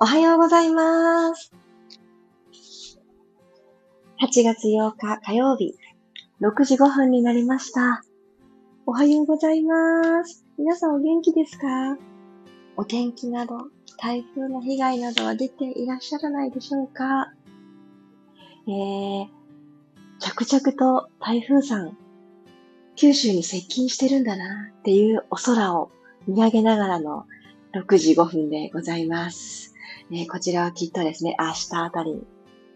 おはようございます。8月8日火曜日、6時5分になりました。おはようございます。皆さんお元気ですか？お天気など、台風の被害などは出ていらっしゃらないでしょうか？えー、着々と台風さん、九州に接近してるんだなっていうお空を見上げながらの6時5分でございます。え、こちらはきっとですね、明日あたり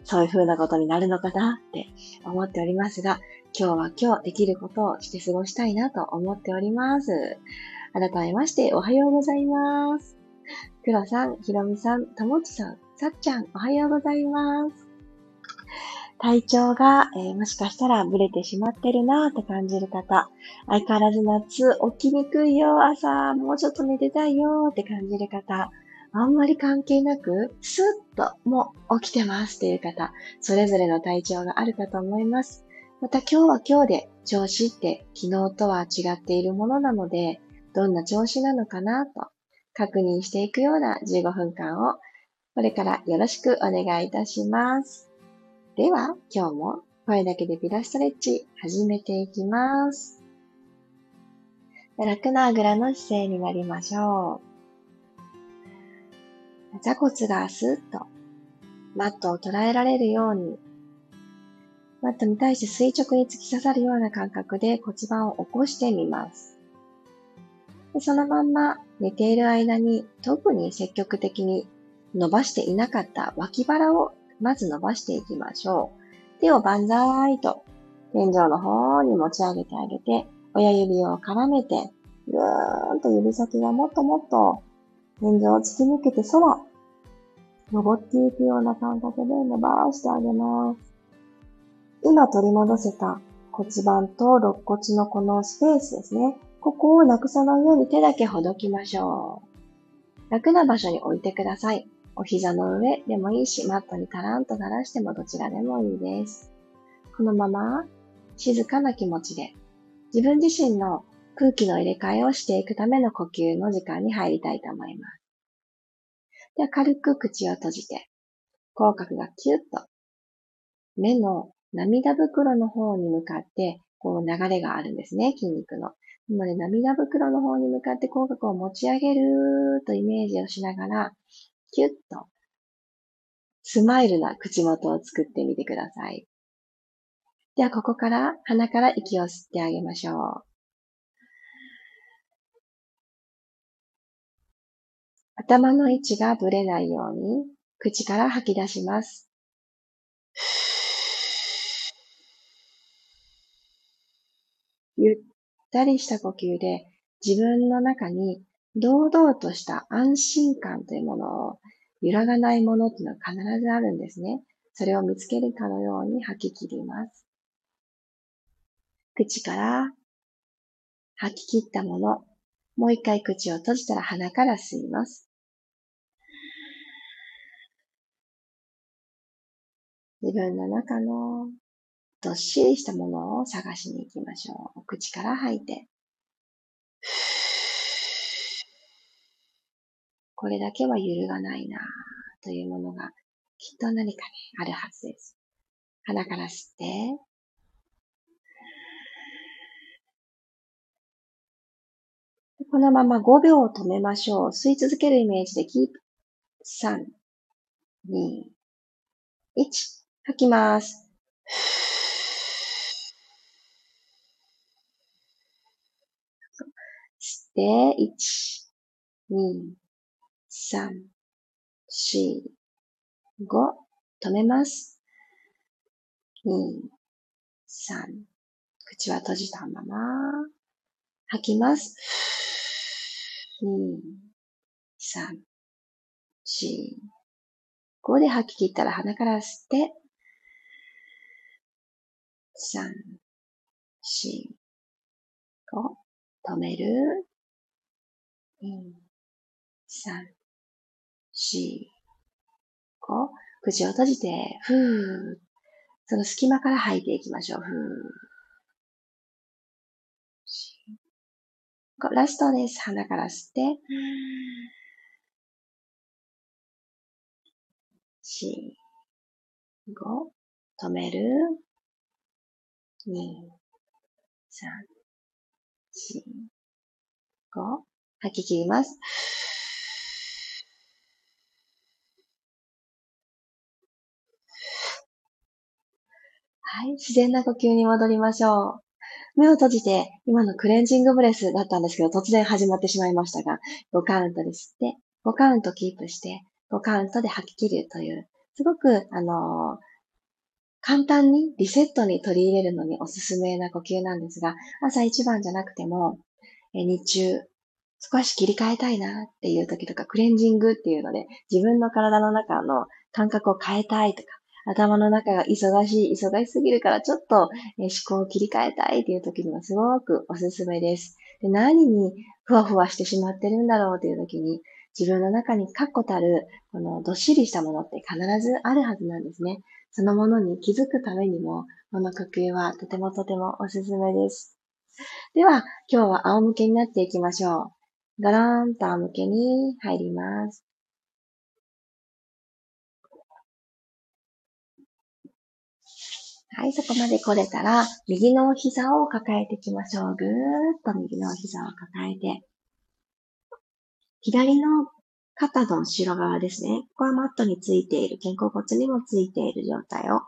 そういう風なことになるのかなって思っておりますが、今日は今日できることをして過ごしたいなと思っております。改めましておはようございます。黒さん、ひろみさん、ともちさん、さっちゃん、おはようございます。体調が、えー、もしかしたらブレてしまってるなって感じる方、相変わらず夏起きにくいよ、朝、もうちょっと寝てたいよって感じる方、あんまり関係なく、スッともう起きてますっていう方、それぞれの体調があるかと思います。また今日は今日で調子って昨日とは違っているものなので、どんな調子なのかなと確認していくような15分間をこれからよろしくお願いいたします。では今日も声だけでピラストレッチ始めていきます。楽なあぐらの姿勢になりましょう。座骨がスッとマットを捉えられるように、マットに対して垂直に突き刺さるような感覚で骨盤を起こしてみます。でそのまんま寝ている間に特に積極的に伸ばしていなかった脇腹をまず伸ばしていきましょう。手を万歳と天井の方に持ち上げてあげて、親指を絡めて、ぐーんと指先がもっともっと天井を突き抜けて空、登っていくような感覚で伸ばしてあげます。今取り戻せた骨盤と肋骨のこのスペースですね。ここをなくさないように手だけほどきましょう。楽な場所に置いてください。お膝の上でもいいし、マットにタランと垂らしてもどちらでもいいです。このまま静かな気持ちで自分自身の空気の入れ替えをしていくための呼吸の時間に入りたいと思います。では軽く口を閉じて、口角がキュッと目の涙袋の方に向かって、こう流れがあるんですね、筋肉の。なので涙袋の方に向かって口角を持ち上げるとイメージをしながら、キュッとスマイルな口元を作ってみてください。では、ここから鼻から息を吸ってあげましょう。頭の位置がぶれないように、口から吐き出します。ゆったりした呼吸で自分の中に堂々とした安心感というものを揺らがないものっていうのは必ずあるんですね。それを見つけるかのように吐き切ります。口から吐き切ったもの、もう一回口を閉じたら鼻から吸います。自分の中のどっしりしたものを探しに行きましょう。口から吐いて。これだけは揺るがないなというものがきっと何かにあるはずです。鼻から吸って、このまま5秒止めましょう。吸い続けるイメージでキープ。3、2、1。吐きます。吸って、1、2、3、4、5、止めます。2、3、口は閉じたまま、吐きます。2、3、4、5で吐き切ったら鼻から吸って、三、四、五、止める。二、三、四、五、口を閉じて、ふー。その隙間から吐いていきましょう。ふー。ラストです。鼻から吸って、四、五、止める。二、三、四、五、吐き切ります。はい。自然な呼吸に戻りましょう。目を閉じて、今のクレンジングブレスだったんですけど、突然始まってしまいましたが、5カウントで吸って、5カウントキープして、5カウントで吐き切るという、すごく、あのー、簡単にリセットに取り入れるのにおすすめな呼吸なんですが、朝一番じゃなくても、日中、少し切り替えたいなっていう時とか、クレンジングっていうので、自分の体の中の感覚を変えたいとか、頭の中が忙しい、忙しすぎるからちょっと思考を切り替えたいっていう時にはすごくおすすめです。で何にふわふわしてしまってるんだろうっていう時に、自分の中に確固たる、このどっしりしたものって必ずあるはずなんですね。そのものに気づくためにも、この呼吸はとてもとてもおすすめです。では、今日は仰向けになっていきましょう。ガラーンと仰向けに入ります。はい、そこまで来れたら、右の膝を抱えていきましょう。ぐーっと右の膝を抱えて。左の肩の後ろ側ですね。ここはマットについている、肩甲骨にもついている状態を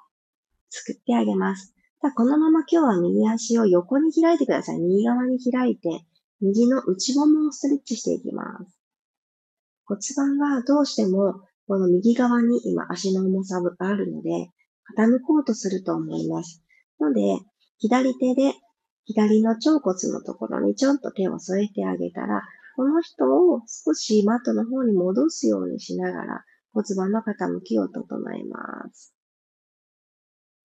作ってあげます。さあ、このまま今日は右足を横に開いてください。右側に開いて、右の内ももをストレッチしていきます。骨盤がどうしてもこの右側に今足の重さがあるので、傾こうとすると思います。ので、左手で左の腸骨のところにちょんと手を添えてあげたら、この人を少しマットの方に戻すようにしながら骨盤の傾きを整えます。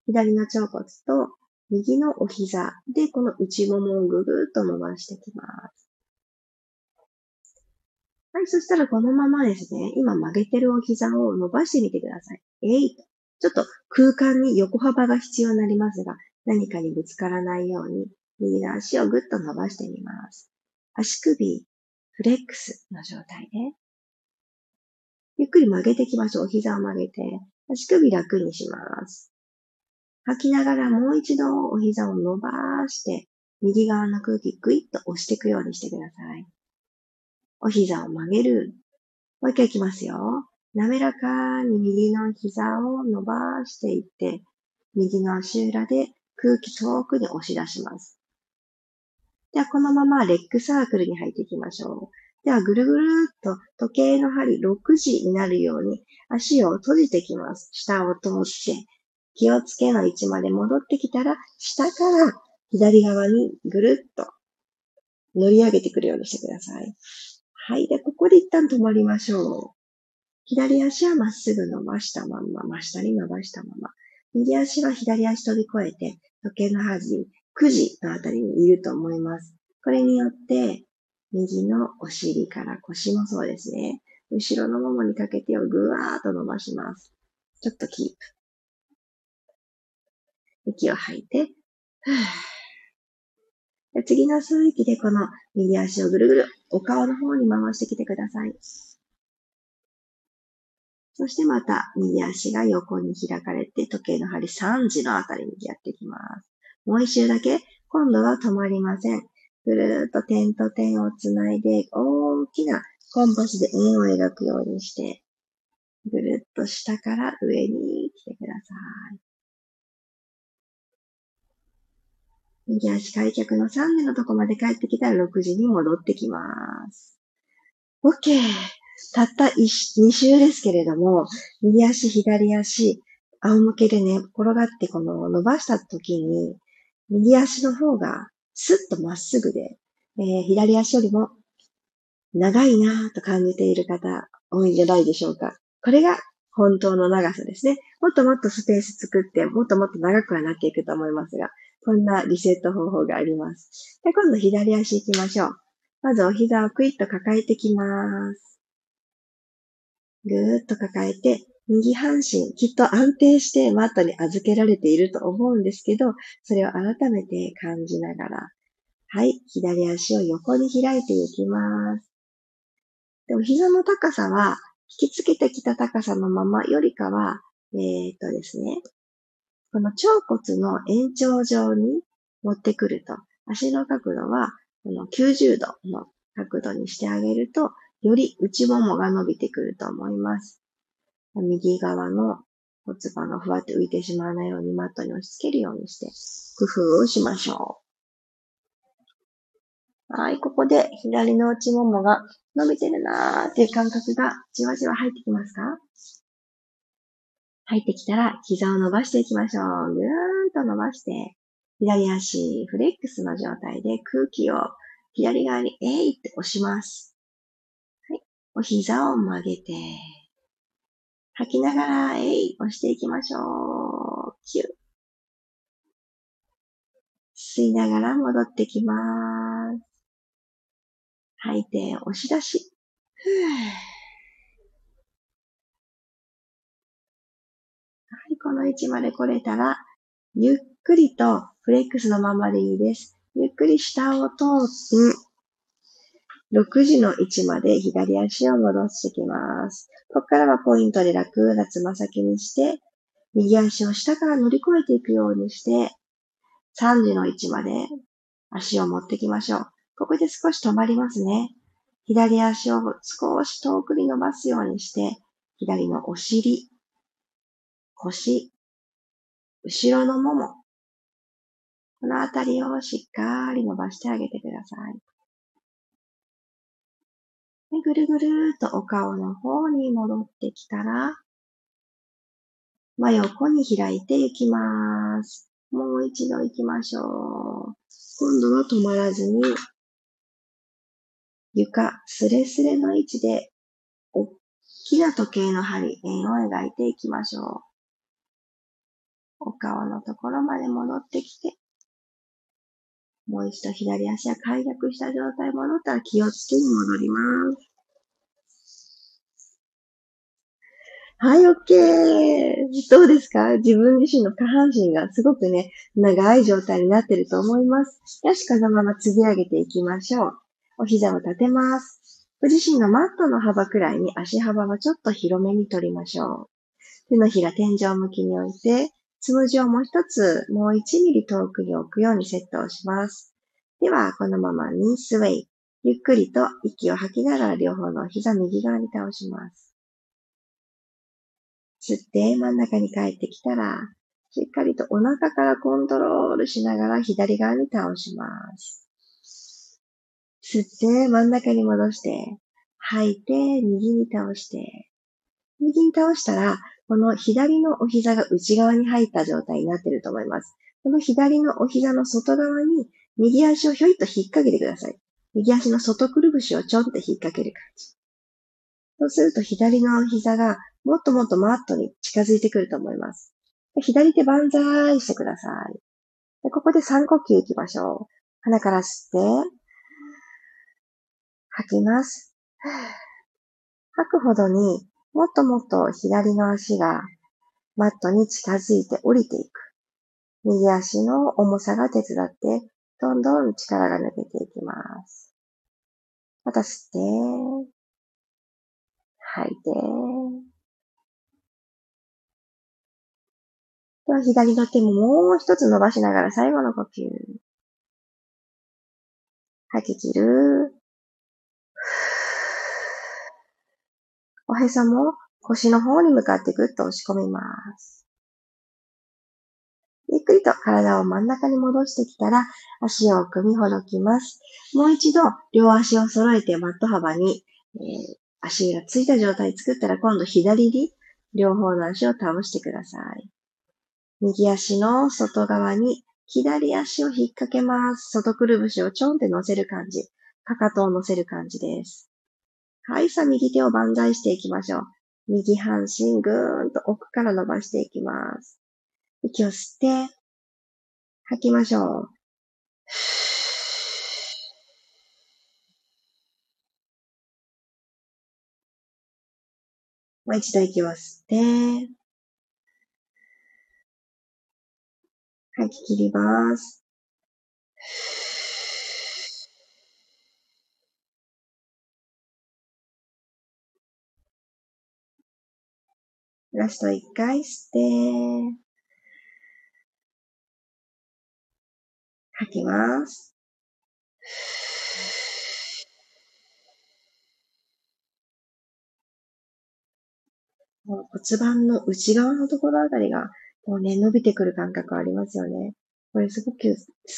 左の腸骨と右のお膝でこの内ももをぐぐっと伸ばしてきます。はい、そしたらこのままですね、今曲げてるお膝を伸ばしてみてください。えいと。ちょっと空間に横幅が必要になりますが、何かにぶつからないように、右の足をぐっと伸ばしてみます。足首、フレックスの状態で、ゆっくり曲げていきましょう。膝を曲げて、足首楽にします。吐きながらもう一度お膝を伸ばして、右側の空気グイッと押していくようにしてください。お膝を曲げる。もう一回いきますよ。滑らかに右の膝を伸ばしていって、右の足裏で空気遠くに押し出します。では、このままレッグサークルに入っていきましょう。では、ぐるぐるっと時計の針6時になるように足を閉じてきます。下を通って、気をつけの位置まで戻ってきたら、下から左側にぐるっと乗り上げてくるようにしてください。はい。で、ここで一旦止まりましょう。左足はまっすぐ伸ばしたまま、真下に伸ばしたまま。右足は左足飛び越えて、時計の端に、9時のあたりにいると思います。これによって、右のお尻から腰もそうですね。後ろのももにかけてをぐわーっと伸ばします。ちょっとキープ。息を吐いて、次の吸う息でこの右足をぐるぐるお顔の方に回してきてください。そしてまた右足が横に開かれて時計の針3時のあたりにやってきます。もう一周だけ、今度は止まりません。ぐるーっと点と点をつないで大きなコンパスで円を描くようにして、ぐるっと下から上に来てください。右足開脚の3年のとこまで帰ってきたら6時に戻ってきます。OK! たった2周ですけれども、右足、左足、仰向けでね、転がってこの伸ばした時に、右足の方がスッとまっすぐで、えー、左足よりも長いなぁと感じている方多いんじゃないでしょうか。これが本当の長さですね。もっともっとスペース作って、もっともっと長くはなっていくと思いますが、こんなリセット方法があります。で今度左足行きましょう。まずお膝をクイッと抱えてきます。ぐーっと抱えて、右半身、きっと安定してマットに預けられていると思うんですけど、それを改めて感じながら、はい、左足を横に開いていきます。でも膝の高さは引きつけてきた高さのままよりかは、えー、っとですね、この腸骨の延長上に持ってくると、足の角度はこの90度の角度にしてあげると、より内ももが伸びてくると思います。右側の骨盤がふわって浮いてしまわないようにマットに押し付けるようにして工夫をしましょう。はい、ここで左の内ももが伸びてるなーっていう感覚がじわじわ入ってきますか入ってきたら膝を伸ばしていきましょう。ぐーんと伸ばして、左足フレックスの状態で空気を左側にえいって押します。はい。お膝を曲げて、吐きながらえい押していきましょう。キュ。吸いながら戻ってきます。吐いて押し出し。ふぅこの位置まで来れたら、ゆっくりとフレックスのままでいいです。ゆっくり下を通って、6時の位置まで左足を戻してきます。ここからはポイントで楽なつま先にして、右足を下から乗り越えていくようにして、3時の位置まで足を持ってきましょう。ここで少し止まりますね。左足を少し遠くに伸ばすようにして、左のお尻、腰、後ろのもも、このあたりをしっかり伸ばしてあげてください。でぐるぐるっとお顔の方に戻ってきたら、真横に開いていきます。もう一度行きましょう。今度は止まらずに、床すれすれの位置で、おっきな時計の針、円を描いていきましょう。お顔のところまで戻ってきて、もう一度左足は開脚した状態戻ったら気をつけに戻ります。はい、OK! どうですか？自分自身の下半身がすごくね、長い状態になってると思います。よし、このまま継ぎ上げていきましょう。お膝を立てます。ご自身のマットの幅くらいに足幅はちょっと広めに取りましょう。手のひら天井向きに置いて、つむじをもう一つ、もう1ミリ遠くに置くようにセットをします。では、このままニースウェイ。ゆっくりと息を吐きながら両方の膝右側に倒します。吸って真ん中に帰ってきたら、しっかりとお腹からコントロールしながら左側に倒します。吸って真ん中に戻して、吐いて右に倒して、右に倒したら、この左のお膝が内側に入った状態になっていると思います。この左のお膝の外側に右足をひょいっと引っ掛けてください。右足の外くるぶしをちょんって引っ掛ける感じ。そうすると左の膝がもっともっとマットに近づいてくると思います。左手万歳してください。でここで3呼吸いきましょう。鼻から吸って、吐きます。吐くほどにもっともっと左の足がマットに近づいて降りていく。右足の重さが手伝って、どんどん力が抜けていきます。また吸って、吐いて、では左の手ももう一つ伸ばしながら最後の呼吸。吐き切る。おへそも腰の方に向かってぐっと押し込みます。ゆっくりと体を真ん中に戻してきたら、足を組みほどきます。もう一度、両足を揃えてマット幅に、えー、足がついた状態作ったら、今度左に両方の足を倒してください。右足の外側に左足を引っ掛けます。外くるぶしをちょんって乗せる感じ。かかとを乗せる感じです。はい、さあ右手を万歳していきましょう。右半身ぐーんと奥から伸ばしていきます。息を吸って、吐きましょう。もう一度息を吸って、吐き切ります。ラスト一回吸って、吐きます。骨盤の内側のところあたりが、こうね、伸びてくる感覚ありますよね。これすごく好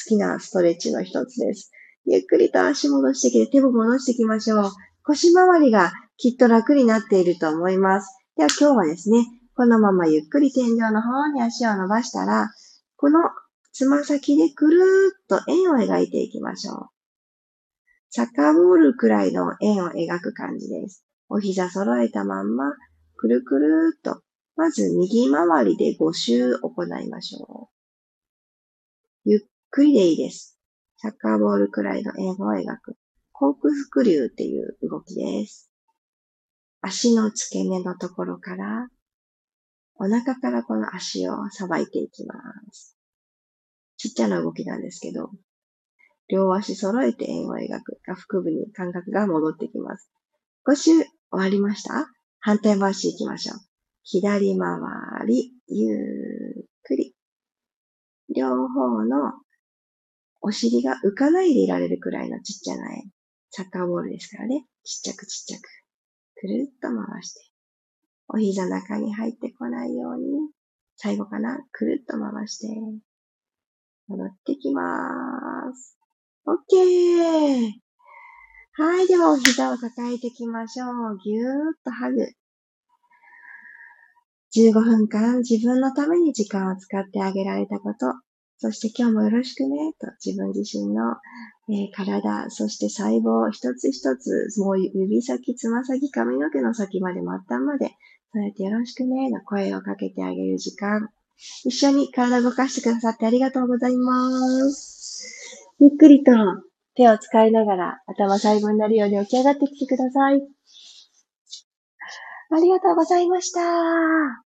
きなストレッチの一つです。ゆっくりと足戻してきて手も戻していきましょう。腰回りがきっと楽になっていると思います。では今日はですね、このままゆっくり天井の方に足を伸ばしたら、このつま先でくるーっと円を描いていきましょう。サッカーボールくらいの円を描く感じです。お膝揃えたまんま、くるくるーっと、まず右回りで5周行いましょう。ゆっくりでいいです。サッカーボールくらいの円を描く。コークスクリューっていう動きです。足の付け根のところから、お腹からこの足をさばいていきます。ちっちゃな動きなんですけど、両足揃えて円を描く。下腹部に感覚が戻ってきます。5周終わりました？反対回し行きましょう。左回り、ゆっくり。両方のお尻が浮かないでいられるくらいのちっちゃな円。サッカーボールですからね。ちっちゃくちっちゃく。くるっと回して。お膝の中に入ってこないように、最後かな？くるっと回して。戻ってきまーす。オッケーはい。では、お膝を抱えていきましょう。ぎゅーっとハグ。15分間自分のために時間を使ってあげられたこと、そして今日もよろしくね、と自分自身の、えー、体、そして細胞一つ一つ、もう指先、つま先、髪の毛の先まで末端まで、そうやってよろしくね、の声をかけてあげる時間。一緒に体を動かしてくださってありがとうございます。ゆっくりと手を使いながら頭細胞になるように起き上がってきてください。ありがとうございました。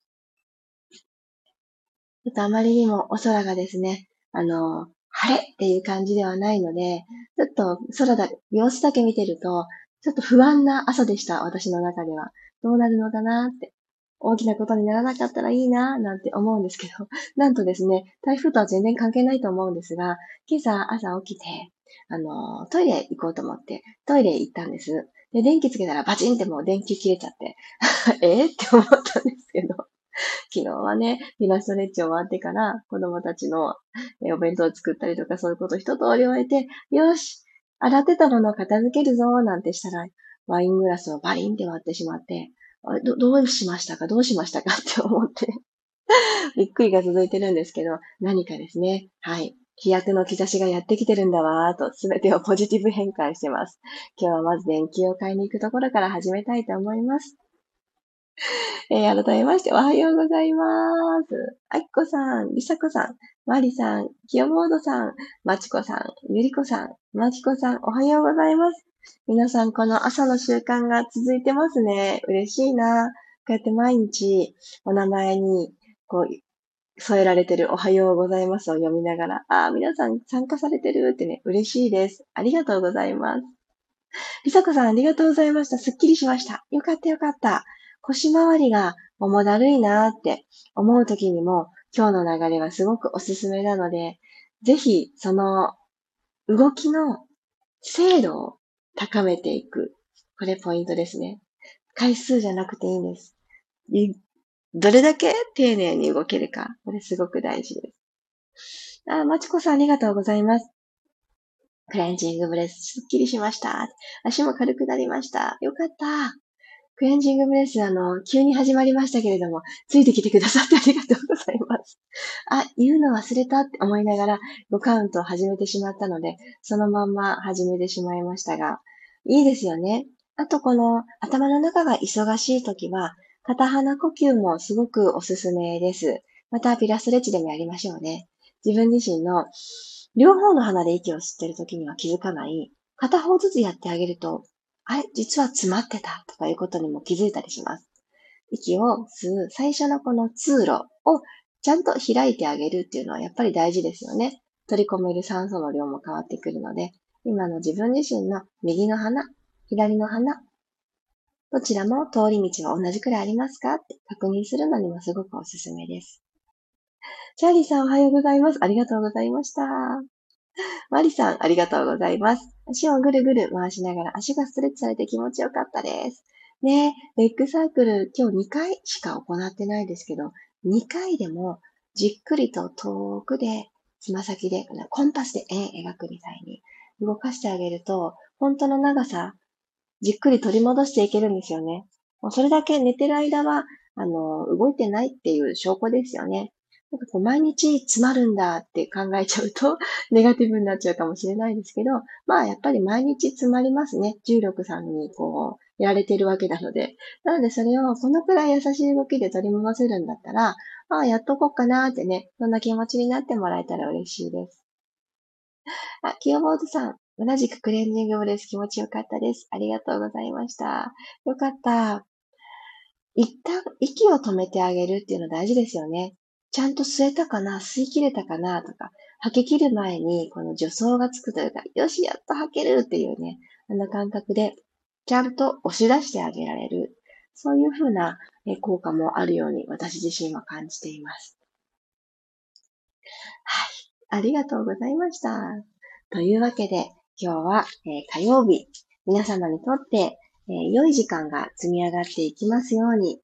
ちょっとあまりにもお空がですね、あの、晴れっていう感じではないので、ちょっと空だ、様子だけ見てると、ちょっと不安な朝でした、私の中では。どうなるのかなって。大きなことにならなかったらいいな、なんて思うんですけど、なんとですね、台風とは全然関係ないと思うんですが、今朝朝起きて、あの、トイレ行こうと思って、トイレ行ったんです。で、電気つけたらバチンってもう電気切れちゃって、え？って思ったんですけど、昨日はね、ピラストレッチ終わってから子供たちのお弁当を作ったりとかそういうこと一通り終えて、よし洗ってたものを片付けるぞなんてしたら、ワイングラスをバリンって割ってしまって、どどうしましたか？どうしましたか？って思って びっくりが続いてるんですけど、何かですね。はい。飛躍の兆しがやってきてるんだわーと、すべてをポジティブ変換してます。今日はまず電気を買いに行くところから始めたいと思います。えー、改めまして、おはようございます。あきこさん、りさこさん、まりさん、きよもーどさん、まちこさん、ゆりこさん、まきこさん、おはようございます。皆さん、この朝の習慣が続いてますね。嬉しいな。こうやって毎日、お名前に、こう、添えられてるおはようございますを読みながら、ああ、皆さん参加されてるってね、嬉しいです。ありがとうございます。りさこさん、ありがとうございました。すっきりしました。よかったよかった。腰回りが重だるいなって思う時にも、今日の流れはすごくおすすめなので、ぜひ、その動きの精度を高めていく。これポイントですね。回数じゃなくていいんです。どれだけ丁寧に動けるか。これすごく大事です。あ、まちこさんありがとうございます。クレンジングブレス、すっきりしました。足も軽くなりました。よかった。クレンジングブレス、あの、急に始まりましたけれども、ついてきてくださってありがとうございます。あ、言うの忘れたって思いながら5カウントを始めてしまったので、そのまんま始めてしまいましたが、いいですよね。あとこの頭の中が忙しい時は、片鼻呼吸もすごくおすすめです。またピラストレッチでもやりましょうね。自分自身の両方の鼻で息を吸ってる時には気づかない、片方ずつやってあげるとあれ、実は詰まってたとかいうことにも気づいたりします。息を吸う最初のこの通路をちゃんと開いてあげるっていうのはやっぱり大事ですよね。取り込める酸素の量も変わってくるので、今の自分自身の右の鼻、左の鼻、どちらも通り道は同じくらいありますかって確認するのにもすごくおすすめです。チャーリーさんおはようございます。ありがとうございました。マリさん、ありがとうございます。足をぐるぐる回しながら足がストレッチされて気持ちよかったです。ねレッグサークル今日2回しか行ってないですけど、2回でもじっくりと遠くでつま先でコンパスで円描くみたいに動かしてあげると、本当の長さ、じっくり取り戻していけるんですよね。もうそれだけ寝てる間は、あの、動いてないっていう証拠ですよね。なんかこう毎日詰まるんだって考えちゃうと ネガティブになっちゃうかもしれないですけど、まあやっぱり毎日詰まりますね。重力さんにこう、やられてるわけなので。なのでそれをこのくらい優しい動きで取り戻せるんだったら、ああ、やっとこうかなってね、そんな気持ちになってもらえたら嬉しいです。あ、キヨボードさん、同じくクレンジングブレス気持ちよかったです。ありがとうございました。よかった。一旦息を止めてあげるっていうの大事ですよね。ちゃんと吸えたかな？吸い切れたかな？とか、吐き切る前にこの助走がつくというか、よし、やっと吐けるっていうね、あの感覚で、ちゃんと押し出してあげられる。そういうふうな効果もあるように私自身は感じています。はい。ありがとうございました。というわけで、今日は、え火曜日、皆様にとって、え良い時間が積み上がっていきますように、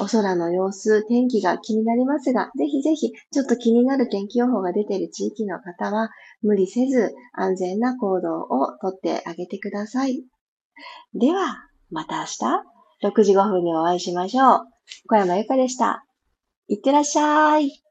お空の様子、天気が気になりますが、ぜひぜひ、ちょっと気になる天気予報が出ている地域の方は、無理せず安全な行動をとってあげてください。では、また明日、6時5分にお会いしましょう。小山由かでした。いってらっしゃい。